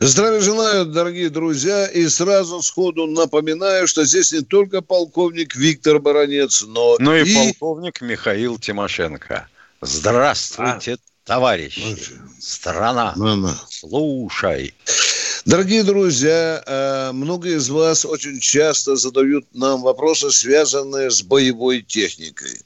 Здравия желаю, дорогие друзья, и сразу сходу напоминаю, что здесь не только полковник Виктор Баранец, но Ну и, и... полковник Михаил Тимошенко. Здравствуйте, а? товарищи. Страна, ну, ну. слушай. Дорогие друзья, э, многие из вас очень часто задают нам вопросы, связанные с боевой техникой.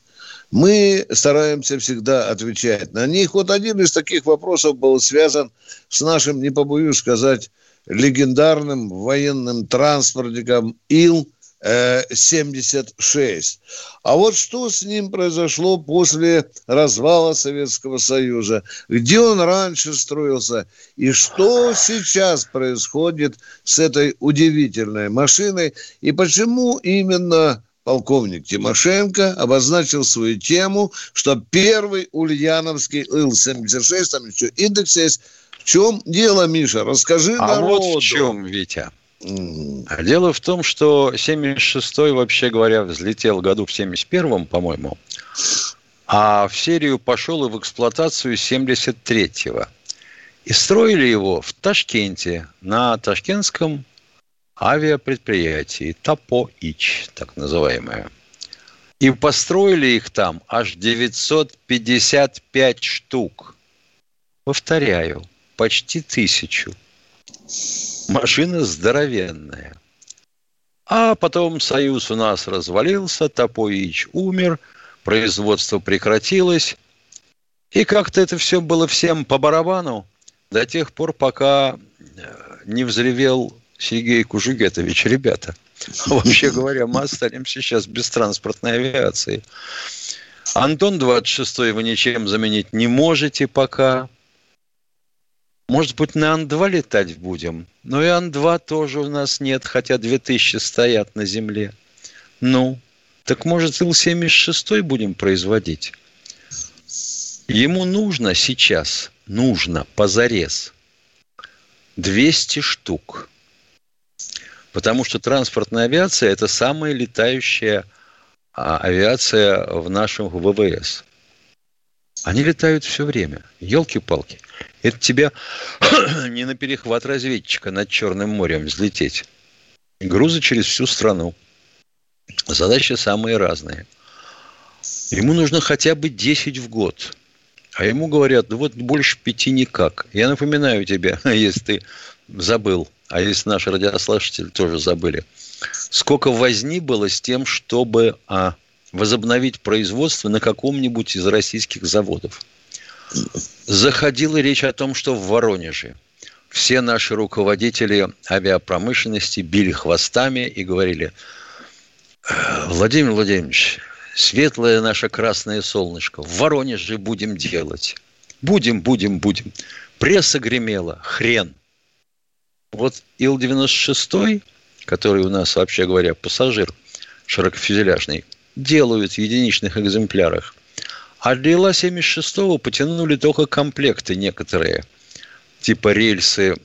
Мы стараемся всегда отвечать на них. Вот один из таких вопросов был связан с нашим, не побоюсь сказать, легендарным военным транспортником Ил 76. А вот что с ним произошло после развала Советского Союза? Где он раньше строился? И что сейчас происходит с этой удивительной машиной? И почему именно полковник Тимошенко обозначил свою тему, что первый ульяновский Ил-76, там еще индекс есть. В чем дело, Миша? Расскажи а народу. вот в чем, Витя. А дело в том, что 76-й, вообще говоря, взлетел году в 71-м, по-моему, а в серию пошел и в эксплуатацию 73-го. И строили его в Ташкенте, на ташкентском авиапредприятии ТАПО-ИЧ, так называемое. И построили их там аж 955 штук. Повторяю, почти тысячу. Машина здоровенная. А потом Союз у нас развалился, Топоич умер, производство прекратилось. И как-то это все было всем по барабану до тех пор, пока э, не взревел Сергей Кужугетович. Ребята, вообще говоря, мы останемся сейчас без транспортной авиации. Антон 26 вы ничем заменить не можете пока. Может быть, на Ан-2 летать будем? Но и Ан-2 тоже у нас нет, хотя 2000 стоят на земле. Ну, так может Ил-76 будем производить? Ему нужно сейчас, нужно позарез 200 штук. Потому что транспортная авиация – это самая летающая а, авиация в нашем ВВС. Они летают все время. Елки-палки. Это тебя не на перехват разведчика над Черным морем взлететь. Грузы через всю страну. Задачи самые разные. Ему нужно хотя бы 10 в год. А ему говорят, ну вот больше пяти никак. Я напоминаю тебе, если ты забыл, а если наши радиослушатели тоже забыли, сколько возни было с тем, чтобы а, возобновить производство на каком-нибудь из российских заводов заходила речь о том, что в Воронеже все наши руководители авиапромышленности били хвостами и говорили, Владимир Владимирович, светлое наше красное солнышко, в Воронеже будем делать. Будем, будем, будем. Пресса гремела, хрен. Вот Ил-96, который у нас, вообще говоря, пассажир широкофюзеляжный, делают в единичных экземплярах. А для Ила-76 потянули только комплекты некоторые. Типа рельсы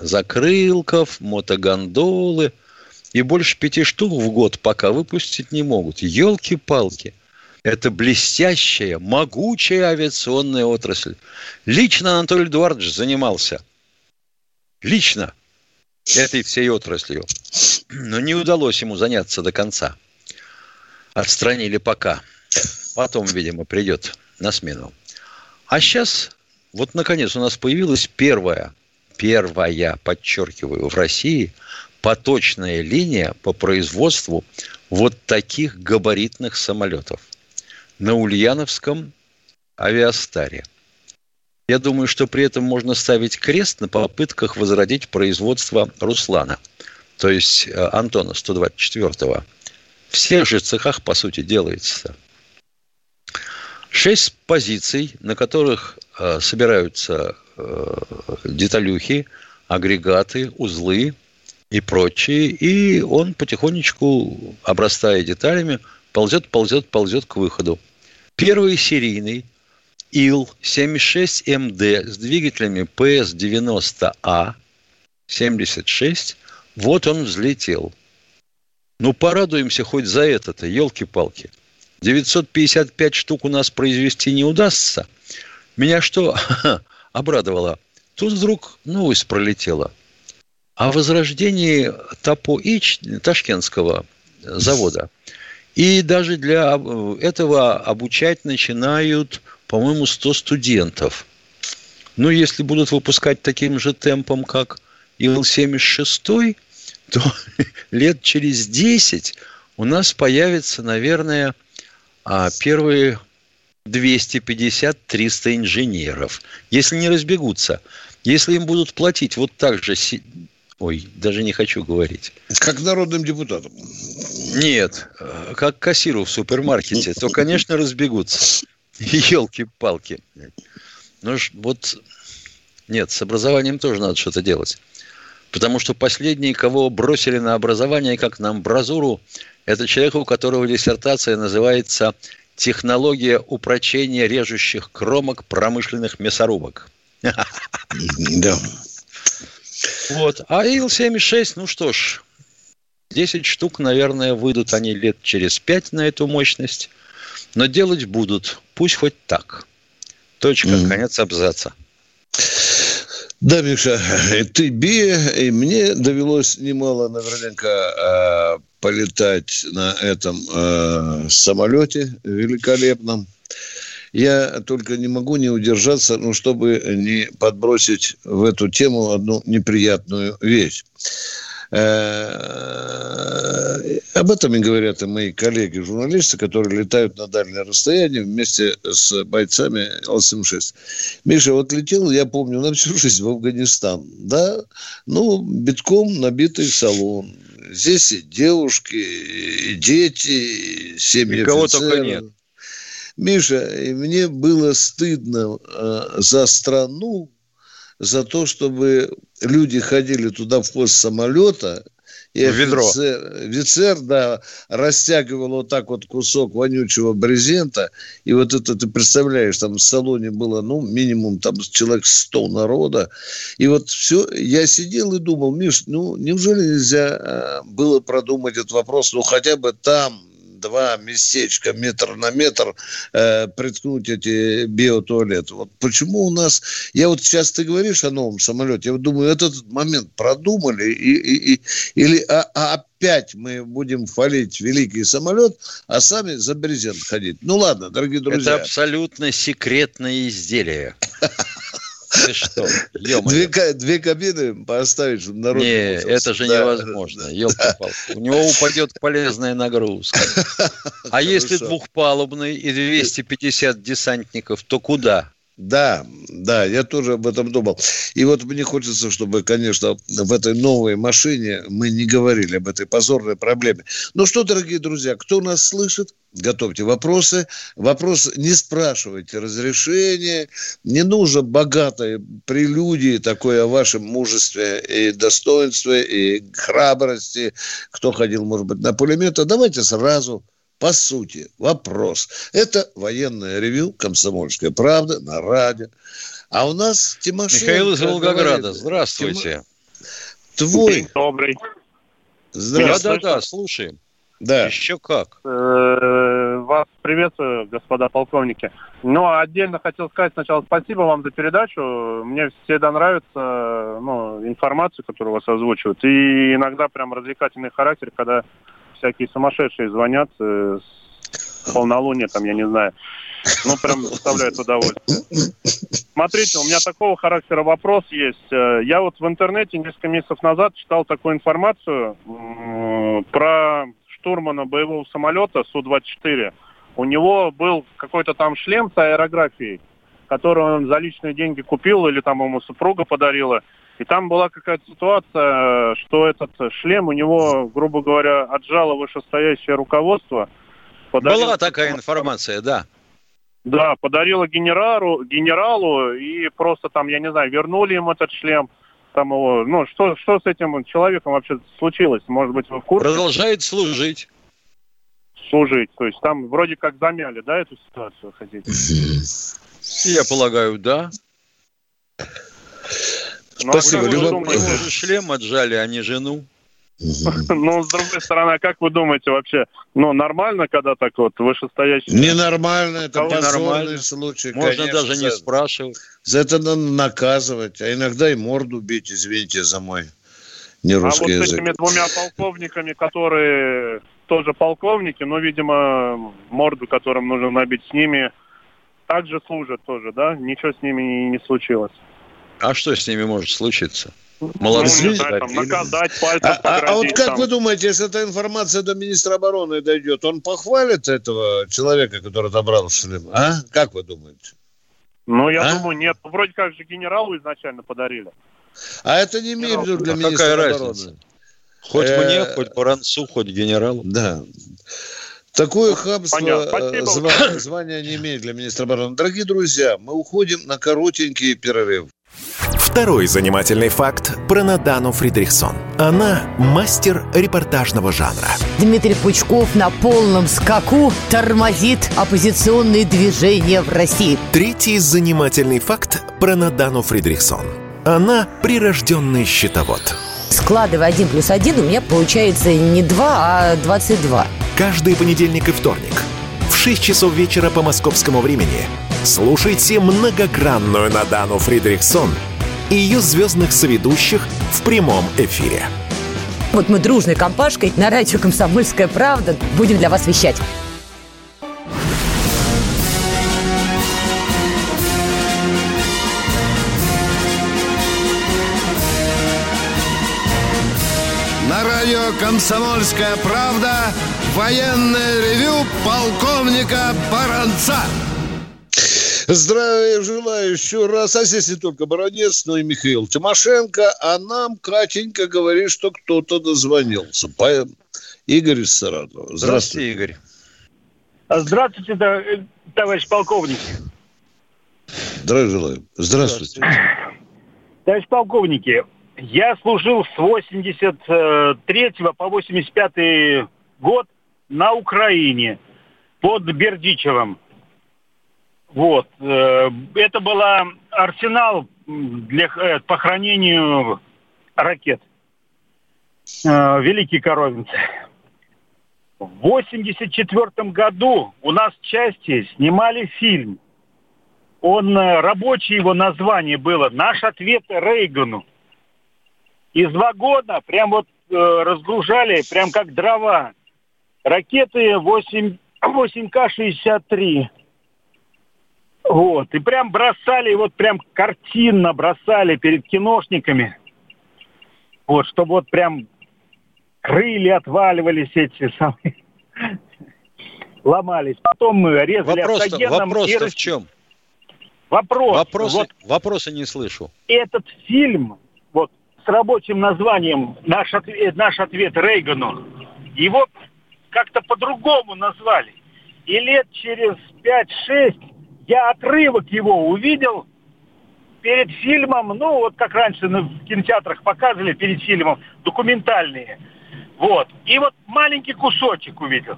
закрылков, мотогондолы. И больше пяти штук в год пока выпустить не могут. Елки-палки. Это блестящая, могучая авиационная отрасль. Лично Анатолий Эдуардович занимался. Лично этой всей отраслью. Но не удалось ему заняться до конца. Отстранили пока. Потом, видимо, придет на смену. А сейчас, вот наконец, у нас появилась первая, первая, подчеркиваю, в России поточная линия по производству вот таких габаритных самолетов на Ульяновском авиастаре. Я думаю, что при этом можно ставить крест на попытках возродить производство Руслана, то есть э, Антона 124-го. В всех же цехах, по сути, делается. Шесть позиций, на которых э, собираются э, деталюхи, агрегаты, узлы и прочее. И он потихонечку, обрастая деталями, ползет, ползет, ползет к выходу. Первый серийный Ил-76МД с двигателями ПС-90А 76, вот он взлетел. Ну, порадуемся хоть за это-то, елки-палки. 955 штук у нас произвести не удастся. Меня что обрадовало? Тут вдруг новость пролетела. О возрождении Тапо-Ич, ташкентского завода. И даже для этого обучать начинают, по-моему, 100 студентов. Ну, если будут выпускать таким же темпом, как Ил-76, то лет через 10 у нас появится, наверное, а, первые 250-300 инженеров. Если не разбегутся, если им будут платить вот так же, ой, даже не хочу говорить. Как народным депутатам. Нет, э, как кассиру в супермаркете, то, конечно, разбегутся. Елки-палки. Ну, вот, нет, с образованием тоже надо что-то делать. Потому что последние, кого бросили на образование, как на амбразуру, это человек, у которого диссертация называется «Технология упрочения режущих кромок промышленных мясорубок». Да. Вот. А Ил-76, ну что ж, 10 штук, наверное, выйдут они лет через 5 на эту мощность. Но делать будут. Пусть хоть так. Точка, mm-hmm. конец абзаца. Да, Миша, ты би, и мне довелось немало наверняка э, полетать на этом э, самолете великолепном. Я только не могу не удержаться, ну, чтобы не подбросить в эту тему одну неприятную вещь. Э, об этом и говорят и мои коллеги-журналисты, которые летают на дальнее расстояние вместе с бойцами Л-76. Миша, вот летел, я помню, на всю жизнь в Афганистан, да, ну, битком набитый салон. Здесь и девушки, и дети, и семьи офицеров. только нет. Миша, и мне было стыдно э, за страну, за то, чтобы люди ходили туда в пост самолета, и ведро. Офицер, офицер, да, растягивал вот так вот кусок вонючего брезента, и вот это ты представляешь, там в салоне было, ну, минимум там человек 100 народа, и вот все, я сидел и думал, Миш, ну, неужели нельзя э, было продумать этот вопрос, ну, хотя бы там, два местечка метр на метр э, приткнуть эти биотуалеты. Вот почему у нас... Я вот сейчас ты говоришь о новом самолете, я вот думаю, этот момент продумали и, и, и, или а, а опять мы будем хвалить великий самолет, а сами за брезент ходить. Ну ладно, дорогие друзья. Это абсолютно секретное изделие. Ты что? Две, две кабины поставить, чтобы народ... Не, это же да. невозможно. Да. У него упадет полезная нагрузка. А если двухпалубный и 250 десантников, то куда? Да, да, я тоже об этом думал. И вот мне хочется, чтобы, конечно, в этой новой машине мы не говорили об этой позорной проблеме. Ну что, дорогие друзья, кто нас слышит, готовьте вопросы. Вопрос не спрашивайте разрешения. Не нужно богатой прелюдии такой о вашем мужестве и достоинстве, и храбрости. Кто ходил, может быть, на пулемет. А давайте сразу по сути, вопрос. Это военное ревю «Комсомольская правда» на радио. А у нас Тимошенко... Михаил из Волгограда. Говорит, Здравствуйте. Твой... Добрый. Здравствуйте. Да-да-да, слушаем. Да. Еще как. Э, вас приветствую, господа полковники. Ну, отдельно хотел сказать сначала спасибо вам за передачу. Мне всегда нравится ну, информация, которую вас озвучивают. И иногда прям развлекательный характер, когда всякие сумасшедшие звонят э, с полнолуния, там, я не знаю. Ну, прям доставляет удовольствие. Смотрите, у меня такого характера вопрос есть. Э, я вот в интернете несколько месяцев назад читал такую информацию э, про штурмана боевого самолета Су-24. У него был какой-то там шлем с аэрографией, который он за личные деньги купил или там ему супруга подарила. И там была какая-то ситуация, что этот шлем у него, грубо говоря, отжало вышестоящее руководство. Подарил... Была такая информация, да. Да, подарила генералу, генералу и просто там, я не знаю, вернули ему этот шлем. Там его, ну, что, что с этим человеком вообще случилось? Может быть, вы в курсе? Продолжает служить. Служить. То есть там вроде как замяли, да, эту ситуацию, хотите? Я полагаю, да. Ну, Спасибо. Любопытно. думаете? Шлем отжали, а не жену. Ну, с другой стороны, а как вы думаете вообще, ну, нормально, когда так вот вышестоящий... Ненормально, это нормально? случай. Можно конечно, даже не спрашивать. За это надо наказывать, а иногда и морду бить, извините за мой А вот с язык. этими двумя полковниками, которые тоже полковники, но, видимо, морду, которым нужно набить с ними, также служат тоже, да? Ничего с ними не, не случилось. А что с ними может случиться? Ну, Молодцы. не знаю, там, наказать, пальцем А, а- а вот погрозить, как там. вы думаете, если эта информация до министра обороны дойдет, он похвалит этого человека, который отобрал шлем? А? Как вы думаете? Ну, я А? думаю, нет. Вроде как же генералу изначально подарили. А это не имеет в виду для А министра какая обороны. разница? Хоть Э, мне, хоть Баранцу, хоть генералу. Да. Такое хамство понятно. э, зва- звания не имеет для министра обороны. Дорогие друзья, мы уходим на коротенький перерыв. Второй занимательный факт про Надану Фридрихсон. Она мастер репортажного жанра. Дмитрий Пучков на полном скаку тормозит оппозиционные движения в России. Третий занимательный факт про Надану Фридрихсон. Она прирожденный счетовод. Складывая один плюс один, у меня получается не 2, а 22. Каждый понедельник и вторник в 6 часов вечера по московскому времени слушайте многогранную Надану Фридрихсон и ее звездных соведущих в прямом эфире. Вот мы дружной компашкой на радио «Комсомольская правда» будем для вас вещать. Радио «Комсомольская правда» военное ревю полковника Баранца. Здравия желаю еще раз. А здесь не только Баранец, но и Михаил Тимошенко. А нам Катенька говорит, что кто-то дозвонился. По- Игорь из Саратова. Здравствуйте, Игорь. Здравствуйте, да, э, товарищ полковник. Здравия желаю. Здравствуйте. Товарищ полковники, я служил с 83 по 85 год на Украине под Бердичевым. Вот. э, Это была арсенал для, э, по хранению ракет. Э, Великий Коровинцы. В 84 году у нас части снимали фильм. Он, рабочее его название было «Наш ответ Рейгану». Из вагона прям вот э, разгружали, прям как дрова, ракеты 8, 8К-63. Вот. И прям бросали, вот прям картинно бросали перед киношниками. Вот, чтобы вот прям крылья отваливались эти самые, ломались. Потом мы резали автогеном вопрос и в чем? Вопрос. Вопросы, Вот вопросы не слышу. этот фильм, с рабочим названием «Наш ответ, наш ответ Рейгану», его как-то по-другому назвали. И лет через 5-6 я отрывок его увидел перед фильмом, ну вот как раньше в кинотеатрах показывали перед фильмом, документальные. Вот. И вот маленький кусочек увидел.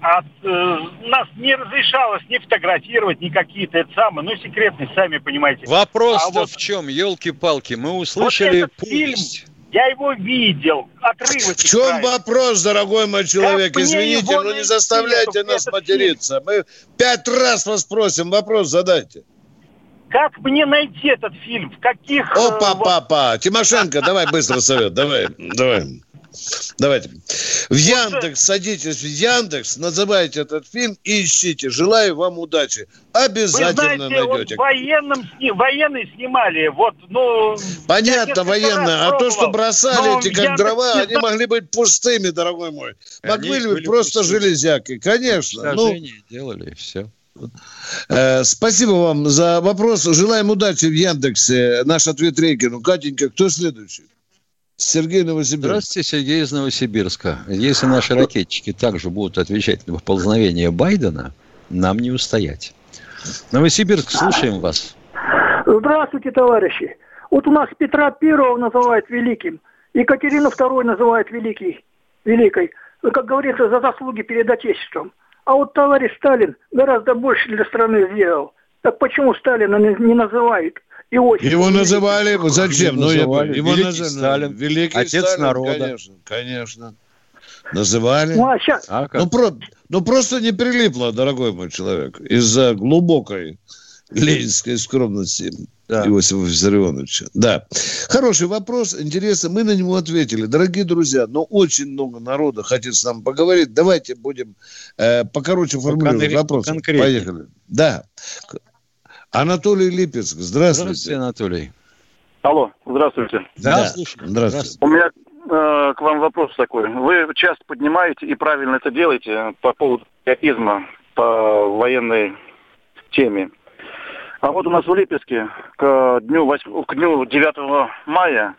А э, нас не разрешалось ни фотографировать, ни какие-то это самые, ну секретные, сами понимаете. Вопрос-то А вот- в чем, елки-палки? Мы услышали этот фильм, пусть. Я его видел, отрывок. В чем вопрос, дорогой мой человек? мне Извините, но не найти, заставляйте нас материться. Мы пять раз вас просим, вопрос задайте. Как мне найти этот фильм? В каких... э, Опа, вот- папа. Тимошенко, давай быстро совет. Давай, давай. Давайте. В Яндекс, садитесь в Яндекс, называйте этот фильм и ищите. Желаю вам удачи. Вы Обязательно знаете, вот найдете. военным, сни- военные снимали, вот, ну... Понятно, военные. А то, что бросали эти как Яндексе дрова, не они могли быть пустыми, дорогой мой. Могли Они быть просто пустыми. железяки. Конечно. Ну, делали, и все. Э, Спасибо вам за вопрос. Желаем удачи в Яндексе. Наш ответ Рейгину. Катенька, кто следующий? Сергей Новосибирск. Здравствуйте, Сергей из Новосибирска. Если наши ракетчики также будут отвечать на поползновение Байдена, нам не устоять. Новосибирск, слушаем вас. Здравствуйте, товарищи. Вот у нас Петра Первого называют великим, Екатерину Второй называют великий, великой, как говорится, за заслуги перед Отечеством. А вот товарищ Сталин гораздо больше для страны сделал. Так почему Сталина не называют? Иосиф. Его называли, зачем? Ну, называли. Его Великий называли. Сталин. Великий Отец Сталин, народа. Конечно, конечно. Называли. Ну, а щас- А как? Ну, про- ну, просто не прилипло, дорогой мой человек, из-за глубокой ленинской скромности Да. Иосифа Виссарионовича. Да. Хороший вопрос, интересно. Мы на него ответили. Дорогие друзья, но очень много народа хотит с нами поговорить. Давайте будем э, покороче формулировать Поконкре- вопрос. Поехали. Да. Анатолий Липецк, здравствуйте. Здравствуйте, Анатолий. Алло, здравствуйте. Да, слушаю. Здравствуйте. У меня э, к вам вопрос такой. Вы часто поднимаете и правильно это делаете по поводу патриотизма по военной теме. А вот у нас в Липецке к дню, 8, к дню 9 мая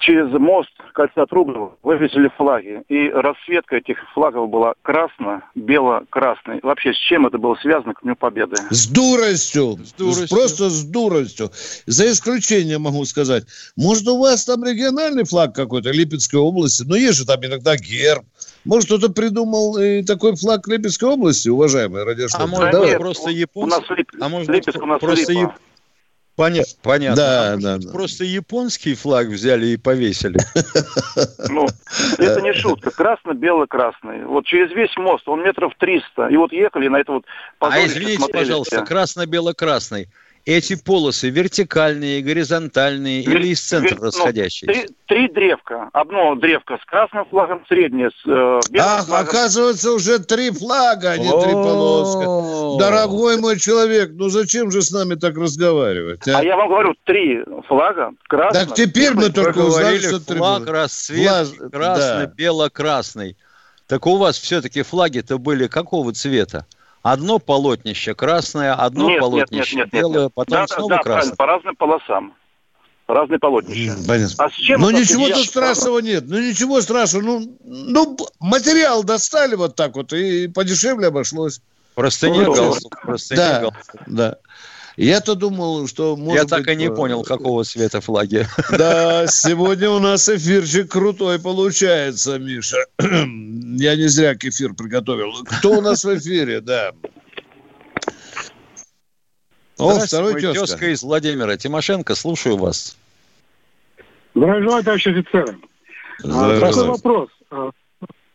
через мост кольца Трубного вывесили флаги. И расцветка этих флагов была красно-бело-красной. Вообще, с чем это было связано к Дню Победы? С дуростью. С дуростью. Просто с дуростью. За исключением могу сказать. Может, у вас там региональный флаг какой-то Липецкой области? Но есть же там иногда герб. Может, кто-то придумал и такой флаг Липецкой области, уважаемые радиослушатели? А может, Да быть, нет, просто у- у японский? нас Лип- А может, Липецк у нас просто Липа. Поня- Понятно. Да, А да, да. Просто японский флаг взяли и повесили. Ну, это не шутка. Красно-бело-красный. Вот через весь мост, он метров 300. И вот ехали на это вот А извините, пожалуйста, красно-бело-красный. Эти полосы вертикальные, горизонтальные Вер- или из центра вер- ну, расходящиеся? Три, три древка. Одно древко с красным флагом, среднее с э, белым Ах, флагом. оказывается, уже три флага, а не три полоска. О. Дорогой мой человек, ну зачем же с нами так разговаривать? а? А я вам говорю, три флага. Красный. Так теперь мы только узнали, говорили, что три флаг Флаг- красный, да. бело-красный. Так у вас все-таки флаги-то были какого цвета? Одно полотнище красное, одно нет, нет, нет, полотнище нет, нет, белое, нет. потом да, снова да, красное. по разным полосам. Разные полотнища. Понятно. А с чем Ну ничего тут страшного нет. Ну ничего страшного. Ну, ну материал достали вот так вот и подешевле обошлось. Простыня Ну, галстук, простыня Да, галстук. да. Я-то думал, что может Я так быть, и не э, понял, какого цвета флаги. Да, сегодня у нас эфирчик крутой получается, Миша. Я не зря кефир приготовил. Кто у нас в эфире, да. О, Здравствуйте, второй тезка. тезка из Владимира. Тимошенко, слушаю вас. Желаю, товарищ офицеры. А, Здравствуйте. Такой вопрос. А,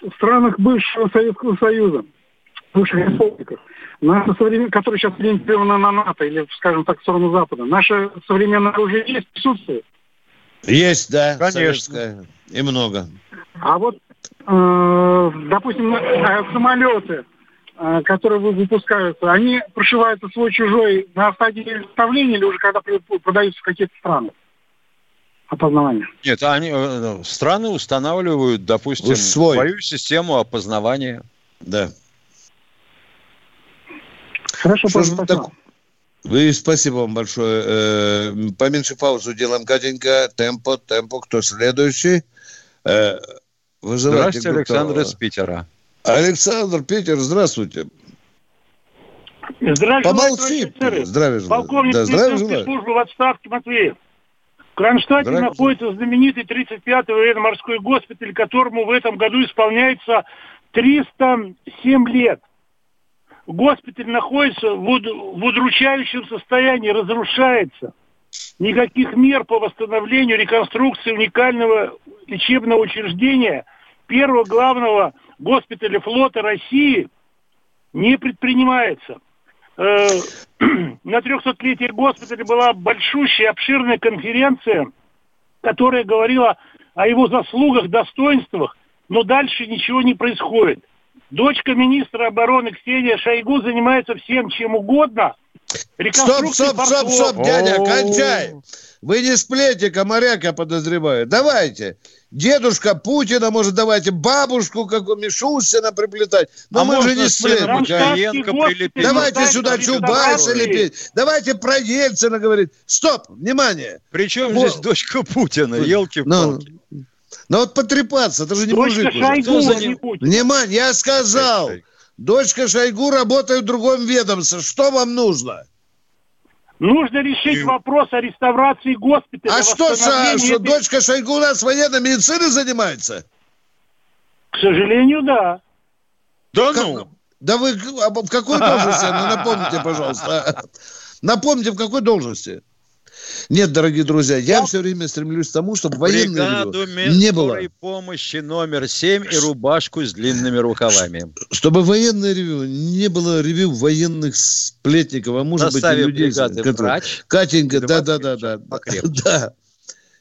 В странах бывшего Советского Союза, бывших республиках, наше современ- которые сейчас ориентированы на НАТО или, скажем так, в сторону Запада, наше современное оружие есть, присутствует. Есть, да, Конечно. советское. И много. А вот, э, допустим, э, самолеты, э, которые вы- выпускаются, они прошиваются свой-чужой на стадии изготовления или уже когда продаются в какие-то страны? Опознавания. Нет, они э, страны устанавливают, допустим, свой. свою систему опознавания. Да. Хорошо, Что ж спасибо. вы так- Вы, спасибо вам большое. Э, Поменьше паузу делаем, Катенька. Темпо, темпо. Кто следующий? Э, Вызывайте Здравствуйте, Александр из Питера. Александр, Питер, здравствуйте. Здравия Помолчи. Здравия желаю. Полковник Да, здравия желаю. службы в отставке Матвеев. В Кронштадте Здравия находится знаменитый 35-й военно-морской госпиталь, которому в этом году исполняется 307 лет. Госпиталь находится в, уд- в удручающем состоянии, разрушается. Никаких мер по восстановлению, реконструкции уникального лечебного учреждения первого главного госпиталя флота России не предпринимается. Э, На 300-летие госпиталя была большущая, обширная конференция, которая говорила о его заслугах, достоинствах, но дальше ничего не происходит. Дочка министра обороны Ксения Шойгу занимается всем, чем угодно. Стоп, стоп, стоп, стоп, дядя, кончай. Вы не сплетика, моряк, я подозреваю. Давайте. Дедушка Путина, может, давайте бабушку, как у Мишустина, приплетать. Но А мы же не прилепить? Давайте сюда давайте. лепить. Давайте про Ельцина говорить. Стоп, внимание. Причем здесь дочка Путина, елки Ну, вот потрепаться, это же не Дочка мужик уже. Шойгу, за а не ним? Внимание, я сказал. Дочка Шойгу работает в другом ведомстве. Что вам нужно? Нужно решить вопрос о реставрации госпиталя. А что, что, восстановлении что этой- дочка Шойгу у нас военной медициной занимается? К сожалению, да. Да Как- ну! Да вы а в какой должности? Ну, напомните, пожалуйста. Напомните, в какой должности? Нет, дорогие друзья, я все время стремлюсь к тому, чтобы военные Бригаду не было. помощи номер 7 и рубашку с длинными рукавами. Чтобы военное ревю не было ревю военных сплетников, а может быть и людей, которые- врач Катенька, Два да, да, да, да, покрепче. да.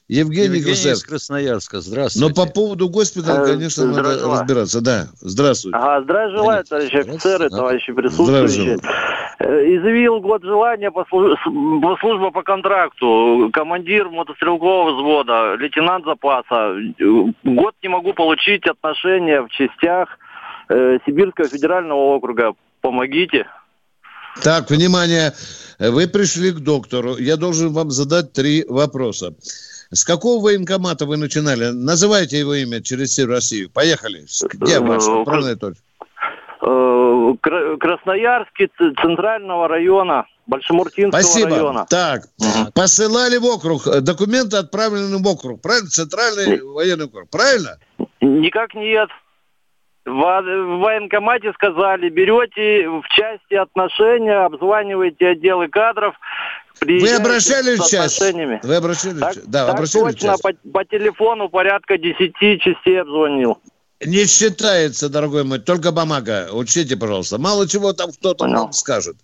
Евгений, Евгений из Красавцев. Красноярска. Но Здравствуйте. по поводу госпиталя, Э, конечно, надо здравия желаю. разбираться. Да, здравствуйте. Ага, здравия желаю, товарищи офицеры, товарищи Здравия присутствующие. желаю. Э, Изъявил год желания по, службе по контракту. Командир мотострелкового взвода, лейтенант запаса. Э, Год не могу получить отношения в частях э, Сибирского федерального округа. Помогите. Так, внимание, вы пришли к доктору. Я должен вам задать три вопроса. С какого военкомата вы начинали? Называйте его имя через всю Россию. Поехали. С- Где ваша Э, управная точка? Кра- Красноярский, ц- центрального района, Большемуртинского Спасибо. района. Так, Мгм. посылали в округ. Э, Документы отправлены в округ. Правильно? Центральный военный округ. Правильно? Никак нет. В, в военкомате сказали, берете в части отношения, обзваниваете отделы кадров, Вы обращались в часть? отношениями. Вы обращались? в Так, часть? Да, так обращались в точно, часть? по, по телефону порядка 10 частей обзвонил. Не считается, дорогой мой, только бумага. Учтите, пожалуйста. Мало чего там кто-то Понял. вам скажет.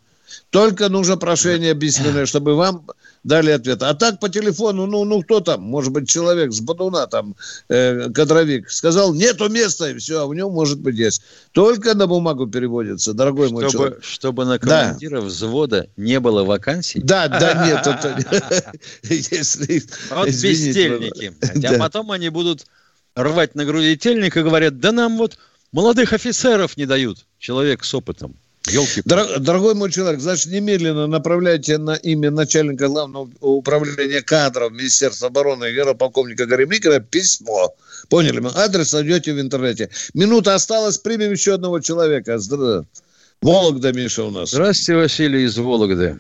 Только нужно прошение письменное, чтобы вам дали ответ. А так по телефону, ну, ну кто там, может быть, человек с Бодуна, там, э, кадровик, сказал, нету места, и все, а у него, может быть, есть. Только на бумагу переводится, дорогой мой Чтобы, человек. чтобы на Да. командира взвода не было вакансий. Да, да, нет, это... Если... Вот бездельники. Да. А потом они будут рвать на груди тельник и говорят, да нам вот молодых офицеров не дают. Человек с опытом. Елки. Дор- Дорогой мой человек, значит, немедленно направляйте на имя начальника главного управления кадров Министерства обороны генерал-полковника Горемыкина письмо. Поняли? мы? Адрес найдете в интернете. Минута осталась, примем еще одного человека. Здра- Вологда, Миша, у нас. Здравствуйте, Василий из Вологды.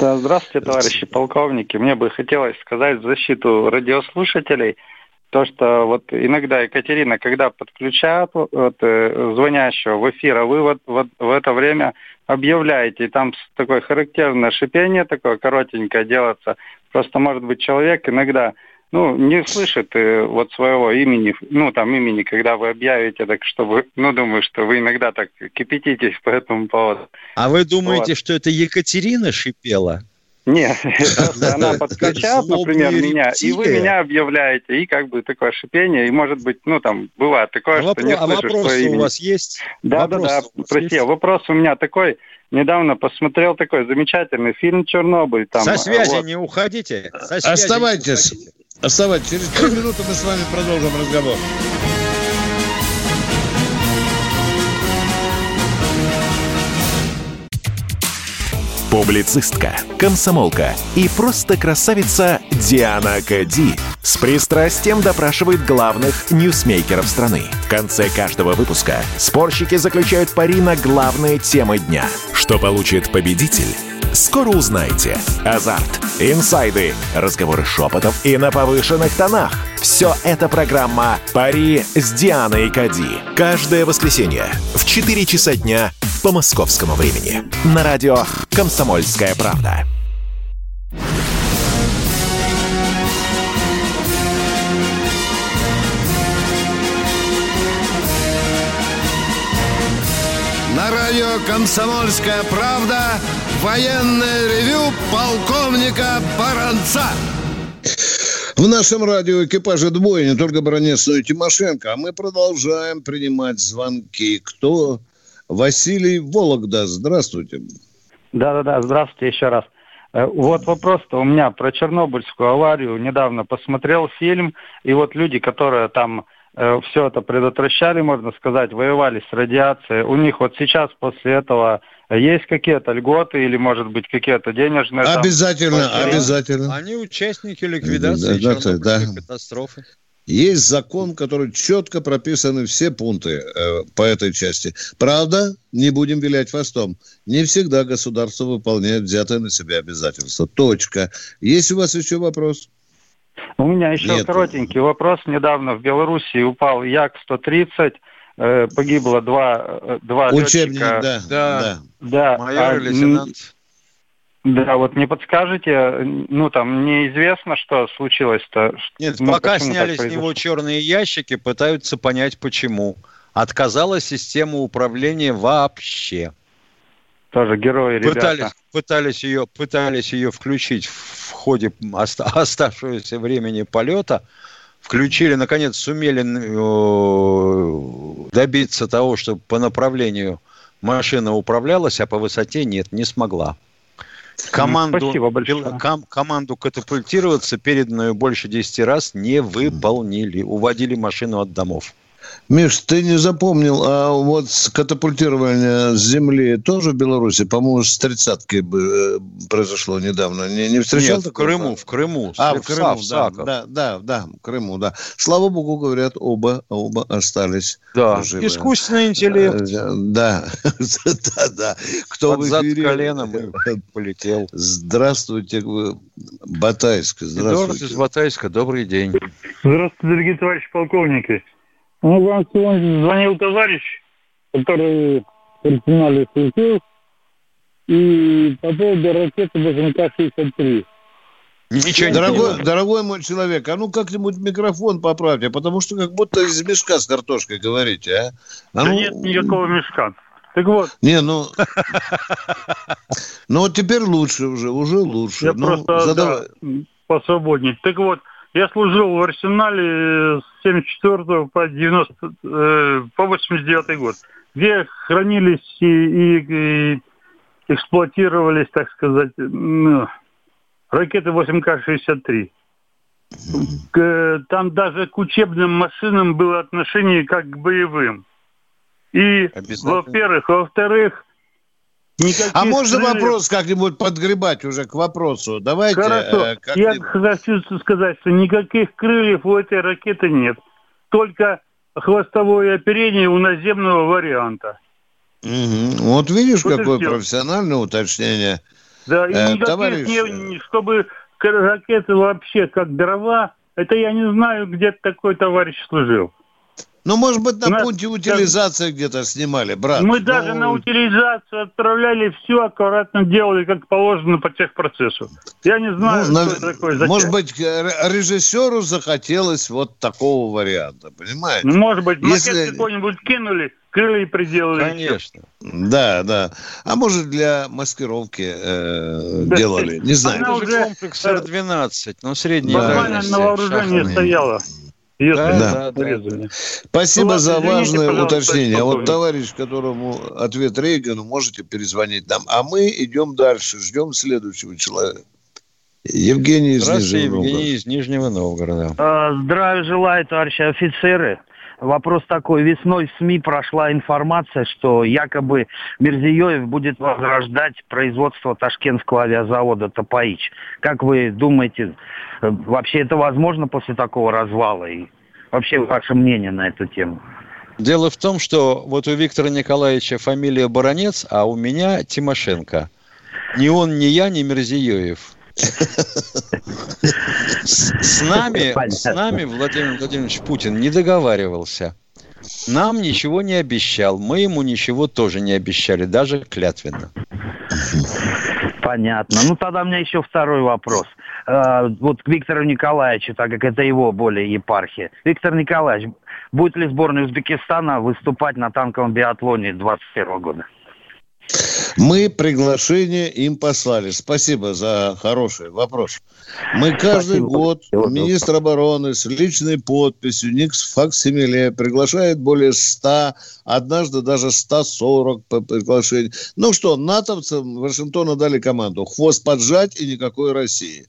Да, здравствуйте, товарищи полковники. Мне бы хотелось сказать в защиту радиослушателей, то, что вот иногда, Екатерина, когда подключают вот, э, звонящего в эфир, а вы вот, вот в это время объявляете, и там такое характерное шипение такое коротенькое делается. Просто, может быть, человек иногда ну, не слышит э, вот своего имени, ну, там, имени, когда вы объявите, так чтобы, ну, думаю, что вы иногда так кипятитесь по этому поводу. А вы думаете, Вот. что это Екатерина шипела? Нет, просто она подключает, например, меня, и вы меня объявляете, и как бы такое шипение, и может быть, ну там бывает такое, что не а слышишь вопрос свое у вас есть? Да, да, да, прости, вопрос у меня такой. Недавно посмотрел такой замечательный фильм «Чернобыль». Там, Со связи вот. не уходите. Со связи не Оставайтесь. уходите. Оставайтесь. Через три минуты мы с вами продолжим разговор. Публицистка, комсомолка и просто красавица Диана Кади с пристрастием допрашивает главных ньюсмейкеров страны. В конце каждого выпуска спорщики заключают пари на главные темы дня. Что получит победитель? Скоро узнаете. Азарт, инсайды, разговоры шепотов и на повышенных тонах. Все это программа «Пари с Дианой Кади». Каждое воскресенье в 4 часа дня по московскому времени. На радио «Комсомольская правда». На радио «Комсомольская правда» военное ревю полковника Баранца. В нашем радио экипаже двое, не только Баранец, но и Тимошенко. А мы продолжаем принимать звонки. Кто? Василий Вологда. Здравствуйте. Да-да-да, здравствуйте еще раз. Э, Вот вопрос-то у меня про Чернобыльскую аварию. Недавно посмотрел фильм, и вот люди, которые там все это предотвращали, можно сказать, воевали с радиацией, у них вот сейчас после этого есть какие-то льготы или, может быть, какие-то денежные... там Обязательно, поощрения? обязательно. Они участники ликвидации Да, да, да, Чернобыльской да. катастрофы. Есть закон, который четко прописаны все пункты э, по этой части. Правда, не будем вилять хвостом. Не всегда государство выполняет взятые на себя обязательства. Точка. Есть у вас еще вопрос? У меня еще Нет. коротенький вопрос. Недавно в Белоруссии упал Як-130, э, погибло два, э, два Учебник, летчика. да, Да. да. Да, Майор а, и лейтенант. Да, вот не подскажете, ну там неизвестно, что случилось-то. Нет, Ну, пока сняли с него черные ящики, пытаются понять почему. Отказала система управления вообще. Тоже герои, ребята. Пытались, пытались, ее, пытались ее включить в ходе оста- оставшегося времени полета. Включили, наконец, сумели э, добиться того, чтобы по направлению машина управлялась, а по высоте нет, не смогла. Команду, спасибо большое. ком- команду катапультироваться, переданную больше 10 раз, не выполнили. Уводили машину от домов. Миш, ты не запомнил, а вот катапультирование с земли тоже в Беларуси, по-моему, с тридцатки бы, э, произошло недавно. Не, не встречал Нет, в такого? Крыму, в Крыму. А, в в Крыму, да, да, да, да, в Крыму, да. Слава богу, говорят, оба, оба остались Да, живы. искусственный интеллект. Э, Да, да, да. Кто Под в зад коленом полетел. Здравствуйте, Батайск, Эдуард из здравствуйте. Батайска, добрый день. Здравствуйте, дорогие товарищи полковники. Ну, вам сегодня звонил товарищ, который персонали служил, и по поводу ракеты БЗМК-63. Ничего не Дорогой, понимаю. дорогой мой человек, а ну как-нибудь микрофон поправьте, потому что как будто из мешка с картошкой говорите, а? А Да ну- нет никакого мешка. Так вот, Не, ну... Ну, вот теперь лучше уже, уже лучше. я Ну, просто да, посвободнее. Так вот, я служил в арсенале с 74 по 90, э, по 89 год, где хранились и, и- и эксплуатировались, так сказать, ну, ракеты 8К-63. К- Там даже к учебным машинам было отношение как к боевым. И, во-первых, во-вторых, никаких А можно крыльев- вопрос как-нибудь подгребать уже к вопросу? Давайте. Хорошо. э, Я хочу сказать, что никаких крыльев у этой ракеты нет. Только хвостовое оперение у наземного варианта. Мгм. Вот видишь, Вот какое профессиональное уточнение. Да, и Э, никаких товарищ, не- чтобы ракеты вообще как дрова, это я не знаю, где такой товарищ служил. Ну, может быть, на нас пункте утилизации где-то снимали, брат. Мы Ну, даже на утилизацию отправляли все аккуратно делали, как положено по техпроцессу. Я не знаю, ну, что нав- это такое. зачем. Может быть, режиссеру захотелось вот такого варианта, понимаете? Ну, Может быть, макет Если- какой-нибудь кинули, крылья приделали. Конечно. Да, да. А может, для маскировки э, Да, делали, не знаю. она уже, комплекс э, Р-12, но средней Буквально дальности. на вооружении шахматный. стояла. Ее Да, Да. да. Спасибо Ну за извините, важное уточнение. А вот товарищ, которому ответ Рейгану, можете перезвонить нам. А мы идем дальше, ждем следующего человека. Евгений из Здравствуйте, Нижнего Новгорода. Евгений из Нижнего Новгорода. А, Здравия желаю, товарищи офицеры. Вопрос такой. Весной в СМИ прошла информация, что якобы Мирзиёев будет возрождать производство ташкентского авиазавода «Топаич». Как вы думаете, э, вообще это возможно после такого развала? И вообще ваше мнение на эту тему? Дело в том, что вот у Виктора Николаевича фамилия Баранец, а у меня Тимошенко. Ни он, ни я, ни Мерзиёев. С, нами, с нами Владимир Владимирович Путин не договаривался. Нам ничего не обещал. Мы ему ничего тоже не обещали, даже клятвенно. Понятно. Ну, тогда у меня еще второй вопрос. Э, Вот к Виктору Николаевичу, так как это его более епархия. Виктор Николаевич, будет ли сборная Узбекистана выступать на танковом биатлоне 2021 года? Мы приглашение им послали. Спасибо за хороший вопрос. Мы каждый Спасибо. год министр обороны с личной подписью, Никс Факсимиле приглашает более 100, однажды даже 140 по приглашению. Ну что, натовцам Вашингтона дали команду хвост поджать и никакой России.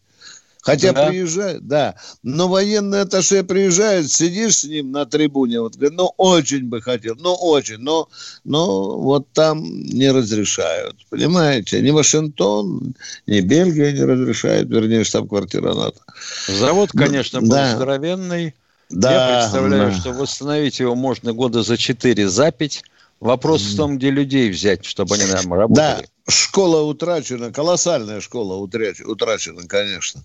Хотя Да. приезжает, да. Но военный атташе приезжает, сидишь с ним на трибуне, вот говорит, ну очень бы хотел, ну очень, но, но вот там не разрешают. Понимаете, ни Вашингтон, ни Бельгия не разрешают, вернее, штаб-квартира НАТО. Завод, Ну, конечно, был да. здоровенный, Да, Я представляю, да. что восстановить его можно года за 4 за 5. Вопрос в том, где людей взять, чтобы они нам Да, работали. Школа утрачена, колоссальная школа утрачена, конечно.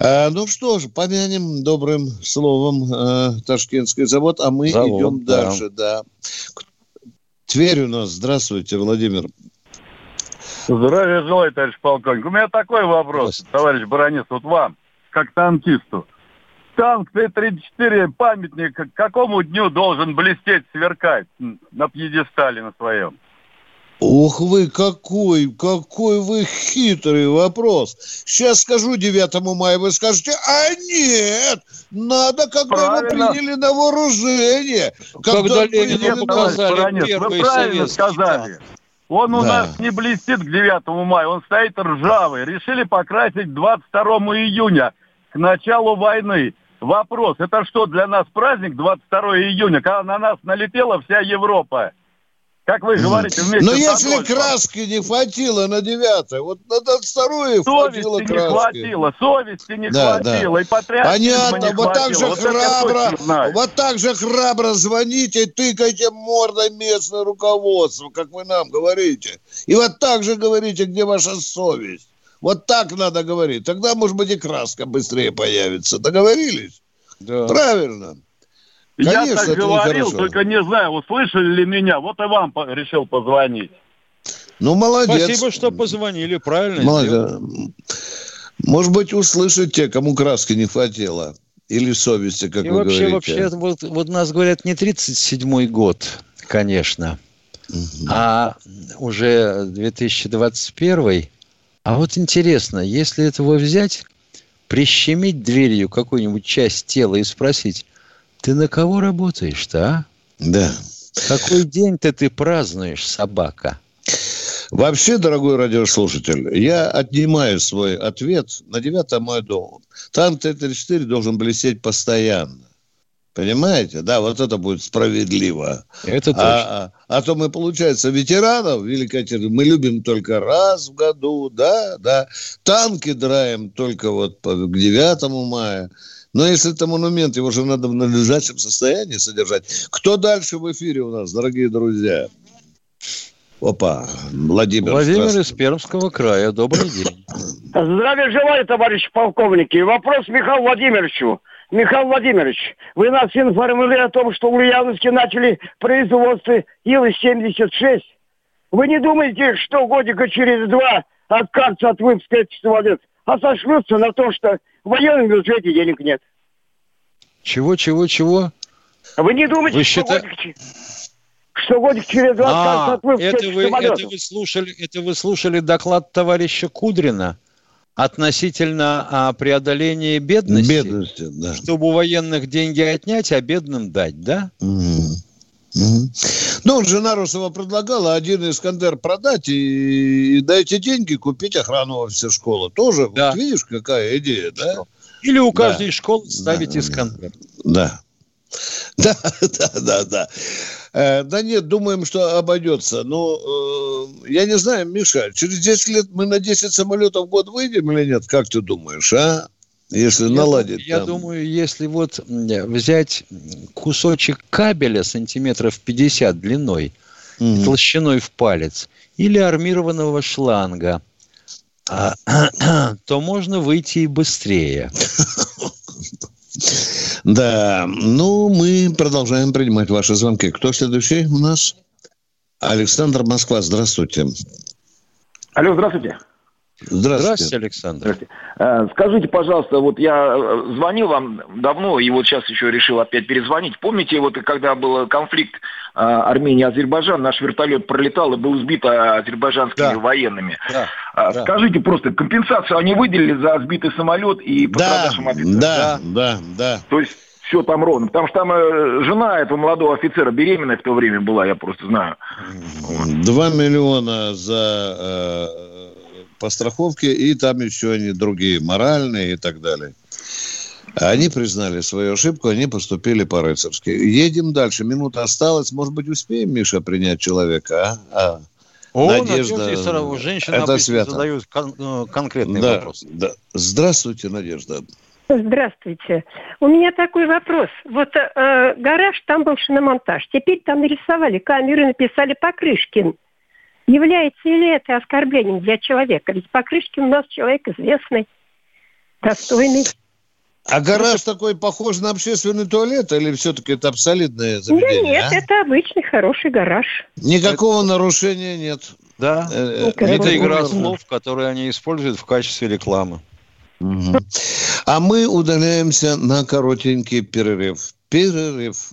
А, ну что ж, помянем добрым словом э, Ташкентский завод, а мы Завод, идем да. дальше, да. Тверь у нас. Здравствуйте, Владимир. Здравия желаю, товарищ полковник. У меня такой вопрос, товарищ Баранец, вот вам, как танкисту. Танк Т-34, памятник, к какому дню должен блестеть, сверкать на пьедестале на своем? Ух вы, какой, какой вы хитрый вопрос. Сейчас скажу 9 мая, вы скажете, а нет, надо, когда Правильно. его приняли на вооружение. Когда на- показали Баранец, первый вы правильно советский сказали. Он у Да. нас не блестит к 9 мая, он стоит ржавый. Решили покрасить 22 июня, к началу войны. Вопрос, это что, для нас праздник 22 июня, когда на нас налетела вся Европа? Как вы говорите, вместе Но если Адольфом. краски не хватило на 9 вот на 22 хватило Совести не краски. хватило, совести не Да, хватило, да. и патриотизма Понятно, не вот так же Вот храбро, вот так же храбро звоните, тыкайте мордой местное руководство, как вы нам говорите. И вот так же говорите, где ваша совесть. Вот так надо говорить. Тогда, может быть, и краска быстрее появится. Договорились? Да. Правильно. Я Конечно, так это говорил, только не знаю, услышали ли меня, вот и вам по- решил позвонить. Ну, молодец. Спасибо, что позвонили, правильно Молодец. сделали. Может быть, услышат те, кому краски не хватило. Или совести, как И вы вообще, говорите. вообще, вот, вот нас говорят не 37-й год, конечно, а уже 2021. А вот интересно, если этого взять, прищемить дверью какую-нибудь часть тела и спросить, ты на кого работаешь-то, а? Да. Какой день-то ты празднуешь, собака? Вообще, дорогой радиослушатель, я отнимаю свой ответ на 9 мая дома. Танк Т-34 должен блестеть постоянно. Понимаете? Да, вот это будет справедливо. Это точно. А, а, а то мы, получается, ветеранов Великой Отечественной мы любим только раз в году, да, да. Танки драем только вот по- к 9 мая. Но если это монумент, его же надо в надлежащем состоянии содержать. Кто дальше в эфире у нас, дорогие друзья? Опа, Владимир. Владимир из Пермского края. Добрый день. Здравия желаю, товарищи полковники. Вопрос Михаилу Владимировичу. Михаил Владимирович, вы нас информировали о том, что в Ульяновске начали производство Ил-76. Вы не думаете, что годика через два откажутся от выпуска этих самолетов, а сошлются на то, что в военном бюджете денег нет? Чего, чего, чего? Вы не думаете, Вы что, счита- годик, что годик через два откажутся А, от выпуска это вы, самолетов? это вы слушали, это вы слушали доклад товарища Кудрина относительно а, преодоления бедности, Бедности, да. чтобы у военных деньги отнять, а бедным дать, да? Мгм. Мгм. Ну, жена Русова предлагала один Искандер продать и, и дайте деньги купить охрану во все школы. Тоже, Да. вот видишь, какая идея, да? Или у Да. каждой школы ставить Да. Искандер. Да. Да, да, да, да. Э, да нет, думаем, что обойдется. Ну, э, я не знаю, Миша, через 10 лет мы на 10 самолетов в год выйдем или нет? Как ты думаешь, а? Если Я наладить дум- Я там. думаю, если вот взять кусочек кабеля сантиметров 50 длиной, Мгм. толщиной в палец, или армированного шланга, а, то можно выйти и быстрее. Да, ну, мы продолжаем принимать ваши звонки. Кто следующий у нас? Александр Москва, здравствуйте. Алло, здравствуйте. Здравствуйте. Здравствуйте, Александр. Э, Скажите, пожалуйста, вот я э, звонил вам давно, и вот сейчас еще решил опять перезвонить. Помните, вот когда был конфликт э, Армения-Азербайджан, наш вертолет пролетал и был сбит азербайджанскими военными. Да, А, да. Скажите просто, компенсацию они выделили за сбитый самолет и Да, пострадавшим офицерам? да, да, да. То есть все там ровно. Потому что там жена этого молодого офицера беременная в то время была, я просто знаю. Два миллиона за э, по страховке, и там еще они другие, моральные и так далее. Они признали свою ошибку, они поступили по-рыцарски. Едем дальше. Минута осталась. Может быть, успеем, Миша, принять человека, а? А. О, Надежда, женщины это свято. задают кон- э, конкретные Да, вопросы. да. Здравствуйте, Надежда. Здравствуйте. У меня такой вопрос. Вот э, гараж, там был шиномонтаж. Теперь там нарисовали камеры, написали Покрышкин. Является ли это оскорблением для человека? Ведь Покрышкин у нас человек известный, достойный. А гараж такой похож на общественный туалет или все-таки это абсолютное заведение? Да нет, а? это обычный хороший гараж. Никакого нарушения нет. Да, Э, это никакого игра нарушения. слов, которые они используют в качестве рекламы. Мгм. А мы удаляемся на коротенький перерыв. Перерыв.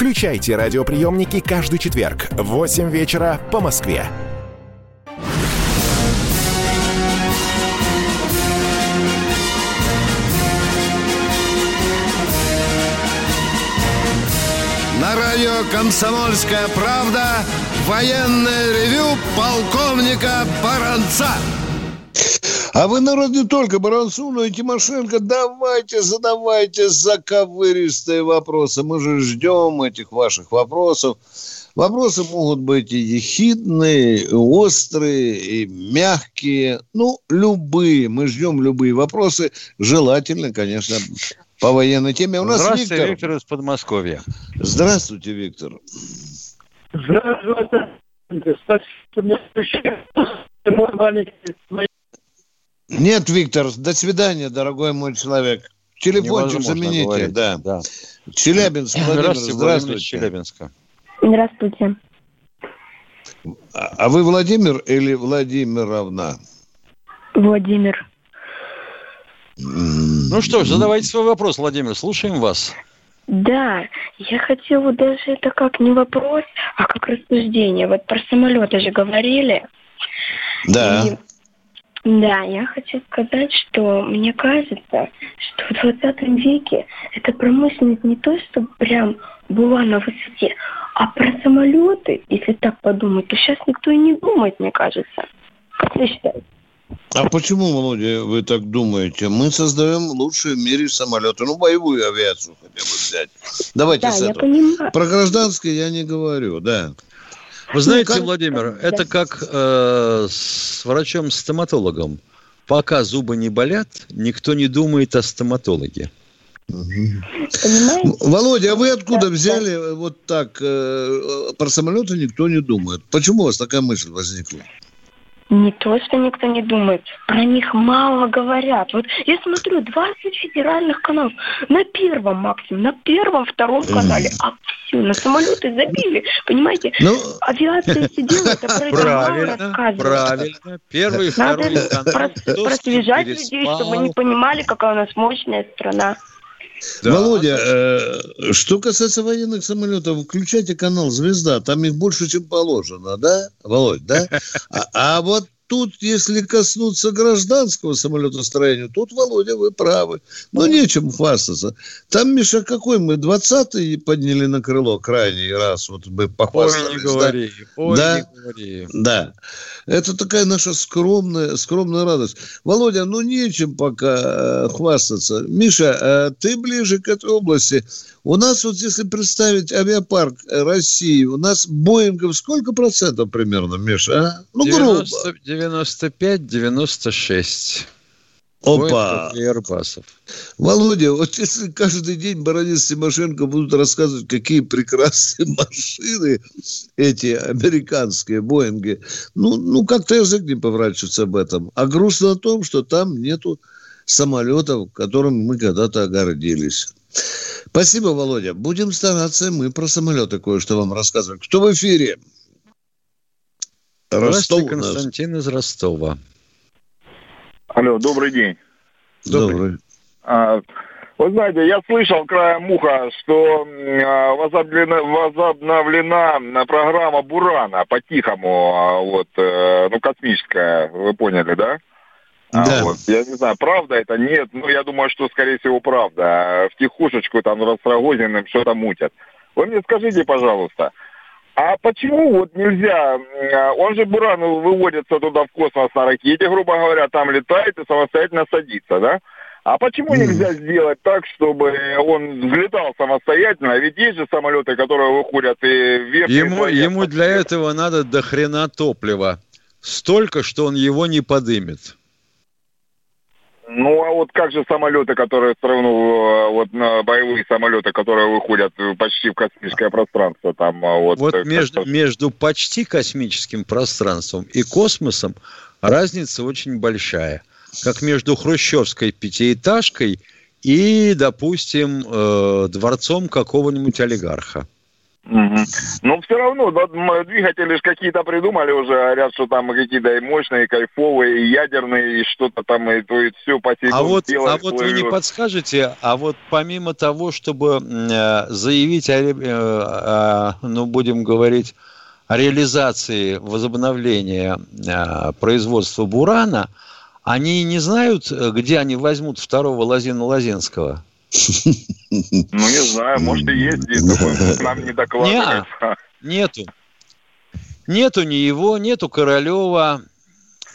Включайте радиоприемники каждый четверг в 8 вечера по Москве. На радио «Комсомольская правда» военное ревю полковника Баранца. А вы, народ, не только Баранцу, но и Тимошенко, давайте, задавайте заковыристые вопросы. Мы же ждем этих ваших вопросов. Вопросы могут быть и ехидные, и острые, и мягкие. Ну, любые. Мы ждем любые вопросы. Желательно, конечно, по военной теме. У нас Здравствуйте, Виктор. Виктор из Подмосковья. Здравствуйте, Виктор. Здравствуйте. Спасибо. Мой маленький Нет, Виктор, до свидания, дорогой мой человек. Телефончик Невозможно замените, говорить, да. да. Челябинск, Владимир, Здравствуйте, здравствуйте. Челябинска. Здравствуйте. А а вы Владимир или Владимировна? Владимир. Ну что ж, задавайте свой вопрос, Владимир, слушаем вас. Да, я хотела даже это как не вопрос, а как рассуждение. Вот про самолеты же говорили. Да. И, да, я хочу сказать, что мне кажется, что в 20 веке эта промышленность не то, что прям была на высоте, а про самолеты, если так подумать, то сейчас никто и не думает, мне кажется. Как вы считаете? А почему, Володя, вы так думаете? Мы создаем лучшие в мире самолеты. Ну, боевую авиацию хотя бы взять. Давайте Да, с я этого. понимаю. Про гражданское я не говорю, да. Вы знаете, Ну, Владимир, это как э, с врачом-стоматологом. Пока зубы не болят, никто не думает о стоматологе. Понимаете? Володя, а вы откуда взяли э, вот так? э, Про самолеты никто не думает. Почему у вас такая мысль возникла? Не то, что никто не думает. Про них мало говорят. Вот я смотрю 20 федеральных каналов. На первом максимум, на первом, втором канале. А все, на самолеты забили. Понимаете? Ну, Авиация сидела, это про это мало Правильно, рассказывает. правильно. Первый, и Надо второй канал. просвежать людей, чтобы они понимали, какая у нас мощная страна. Володя, э, что касается военных самолетов, включайте канал «Звезда», там их больше, чем положено, да, Володь, да? А, а вот тут, если коснуться гражданского самолетостроения, тут, Володя, вы правы. Ну, нечем хвастаться. Там, Миша, какой мы, 20-й подняли на крыло крайний раз, вот мы Ой, похвастались. не да? говори, ой, Да. не говори. Да. Это такая наша скромная, скромная радость. Володя, ну нечем пока э, хвастаться. Миша, э, ты ближе к этой области. У нас вот, если представить авиапарк э, России, у нас Боингов сколько процентов примерно, Миша? а? Ну, грубо. 95-96. Опа! И Арбасов. Володя, вот если каждый день Баранец Тимошенко будут рассказывать, какие прекрасные машины эти американские Боинги, ну, ну как-то язык не поворачивается об этом. А грустно о том, что там нету самолетов, которым мы когда-то гордились. Спасибо, Володя. Будем стараться мы про самолеты кое-что вам рассказывать. Кто в эфире? Ростов Константин из Ростова. Алло, добрый день. Добрый. А, вы знаете, я слышал краем уха, что а, возобновлена, возобновлена программа Бурана по-тихому, а, вот, э, ну, космическая, вы поняли, да? А, Да. вот. Я не знаю, правда это, нет, ну, я думаю, что, скорее всего, правда. В тихушечку там с Рогозиным что-то мутят. Вы мне скажите, пожалуйста, а почему вот нельзя, м, он же Буран выводится туда в космос на ракете, грубо говоря, там летает и самостоятельно садится, да? А почему нельзя сделать так, чтобы он взлетал самостоятельно? Ведь есть же самолеты, которые выходят и вверх. и Ему, вниз. ему для этого надо до хрена топлива. Столько, что он его не подымет. Ну, а вот как же самолеты, которые все равно, э, вот на боевые самолеты, которые выходят э, почти в космическое пространство, там а, вот... Вот э, между, между почти космическим пространством и космосом разница очень большая. Как между хрущевской пятиэтажкой и, допустим, э, дворцом какого-нибудь олигарха. Но все равно да, двигатели ж какие-то придумали уже, говорят, что там какие-то и мощные, и кайфовые, и ядерные, и что-то там, и то, и все по А вот, а вот вы не подскажете, а вот помимо того, чтобы э, заявить, о, э, о, ну, будем говорить, о реализации возобновления э, производства бурана, они не знают, э, где они возьмут второго Лазина Лазинского? Ну, не знаю, может и есть где-то, нам не докладывают. Нету. Нету ни его, нету Королева,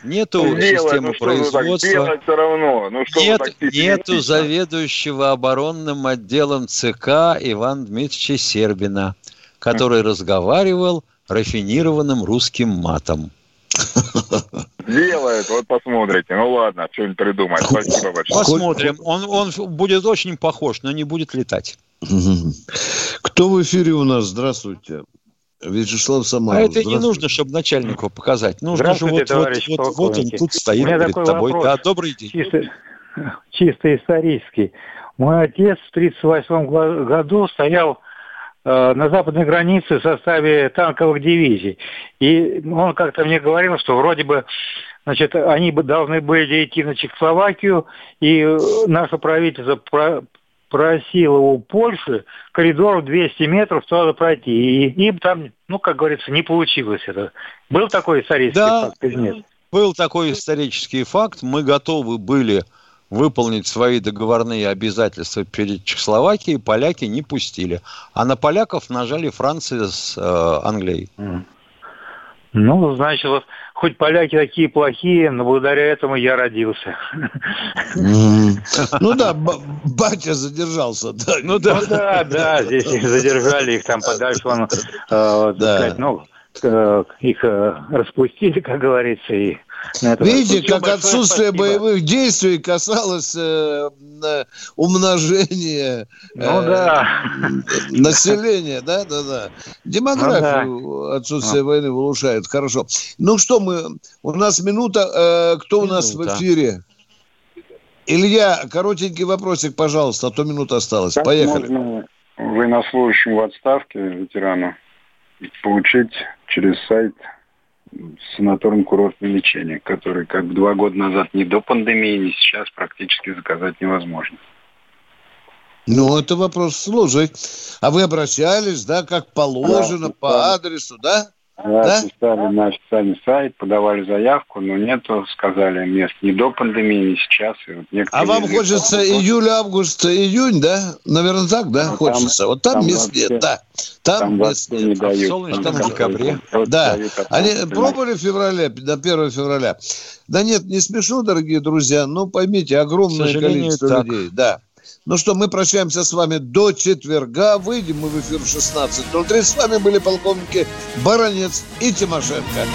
нету Ну, системы ну так, производства. делать все равно. Ну что Нет, нету заведующего оборонным отделом ЦК Ивана Дмитриевича Сербина, который разговаривал рафинированным русским матом. Делают, вот посмотрите. Ну ладно, что-нибудь придумать. Спасибо большое. Посмотрим. Он, он будет очень похож, но не будет летать. Кто в эфире у нас? Здравствуйте. Вячеслав Самаров. А это не нужно, чтобы начальнику показать. Нужно же вот, вот, вот, вот он тут стоит У меня перед такой тобой. вопрос. Да, добрый день. Чисто, чисто исторический. Мой отец в 1938 гла- году стоял на западной границе в составе танковых дивизий. И он как-то мне говорил, что вроде бы значит, они бы должны были идти на Чехословакию, и э, наше правительство про- просило у Польши коридор в 200 метров туда пройти. И им там, ну, как говорится, не получилось это. Был такой исторический Да, факт или нет? был такой исторический факт. Мы готовы были выполнить свои договорные обязательства перед Чехословакией, поляки не пустили. А на поляков нажали Франция с э, Англией. Ну, значит, вот хоть поляки такие плохие, но благодаря этому я родился. Ну да, батя задержался. Да. Ну да. Ну да, да, здесь их задержали, их там подальше, вон, э, ну, э, их э, распустили, как говорится, и Видите, Ну, всё как отсутствие спасибо. боевых действий касалось э, э, умножения Ну э, да. населения, да, да, да. Демографию отсутствие войны улучшает. Хорошо. Ну что мы, у нас минута. э, кто у нас в Минута. эфире? Илья, коротенький вопросик, пожалуйста, а то минута осталась. Как Поехали. можно военнослужащему в отставке, ветерану, получить через сайт санаторно-курортное лечение, который как два года назад ни до пандемии, ни сейчас практически заказать невозможно. Ну, это вопрос сложный. А вы обращались, да, как положено, Да, по да. адресу, да? Да, Да? писали на официальный сайт, подавали заявку, но нету, сказали, мест ни до пандемии, ни сейчас. И вот А вам хочется просто- июль, август, июнь, да? Наверное, так, да, Ну, хочется. там- вот там, там мест вообще- нет, да. Там, там мест вообще не нет. дают. А в солнечном Там декабре. Да. дают Они пробовали в феврале, до 1 февраля? Да нет, не смешно, дорогие друзья, но поймите, огромное количество так. людей. Да. Ну что, мы прощаемся с вами до четверга. Выйдем мы в эфир в 16.03. С вами были полковники Баранец и Тимошенко.